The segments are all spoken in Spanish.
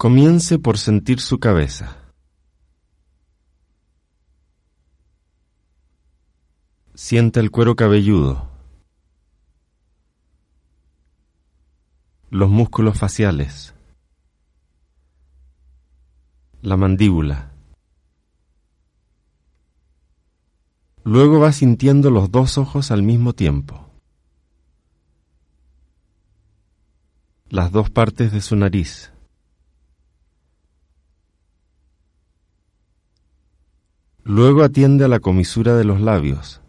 Comience por sentir su cabeza. Siente el cuero cabelludo, los músculos faciales, la mandíbula. Luego va sintiendo los dos ojos al mismo tiempo, las dos partes de su nariz. Luego atiende a la comisura de los labios,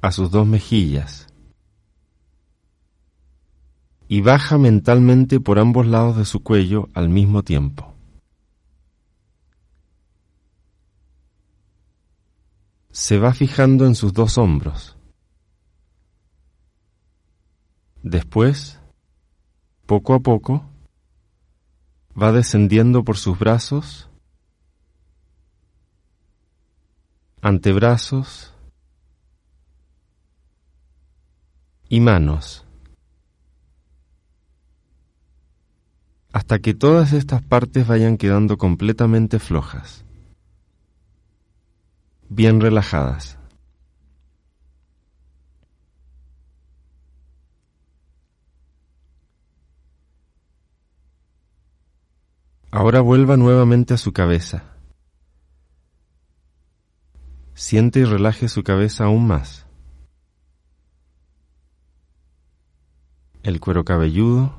a sus dos mejillas y baja mentalmente por ambos lados de su cuello al mismo tiempo. Se va fijando en sus dos hombros. Después, poco a poco, va descendiendo por sus brazos, antebrazos, y manos, hasta que todas estas partes vayan quedando completamente flojas, bien relajadas. Ahora vuelva nuevamente a su cabeza. Siente y relaje su cabeza aún más. el cuero cabelludo,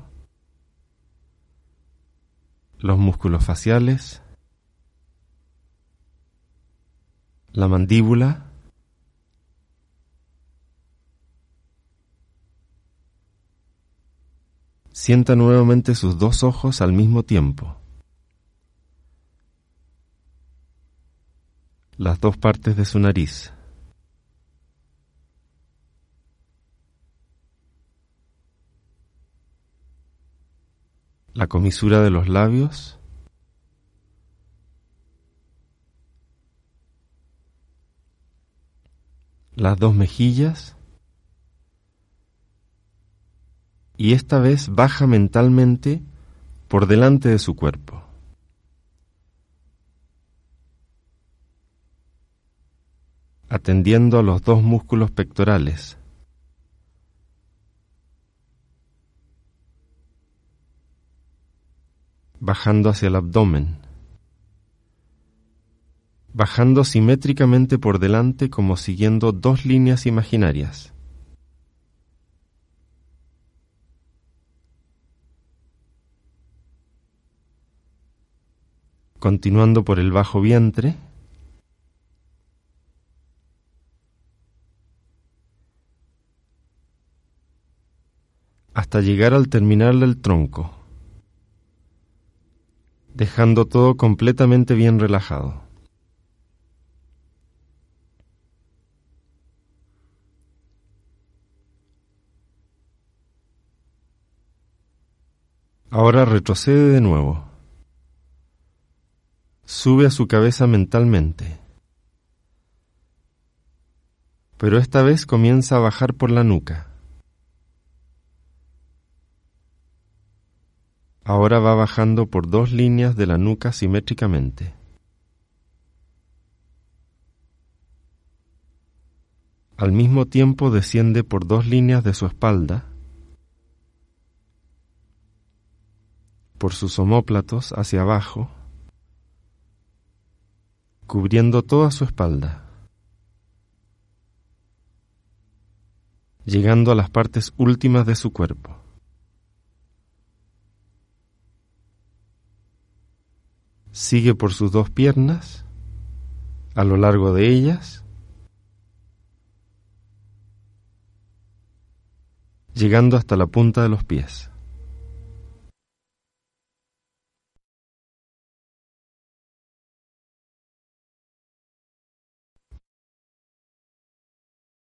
los músculos faciales, la mandíbula, Sienta nuevamente sus dos ojos al mismo tiempo. Las dos partes de su nariz. la comisura de los labios, las dos mejillas y esta vez baja mentalmente por delante de su cuerpo. Atendiendo a los dos músculos pectorales, bajando hacia el abdomen, bajando simétricamente por delante como siguiendo dos líneas imaginarias. Continuando por el bajo vientre, hasta llegar al terminal del tronco dejando todo completamente bien relajado. Ahora retrocede de nuevo. Sube a su cabeza mentalmente. Pero esta vez comienza a bajar por la nuca. Ahora va bajando por dos líneas de la nuca simétricamente. Al mismo tiempo desciende por dos líneas de su espalda, por sus omóplatos hacia abajo, cubriendo toda su espalda, llegando a las partes últimas de su cuerpo. Sigue por sus dos piernas, a lo largo de ellas, llegando hasta la punta de los pies.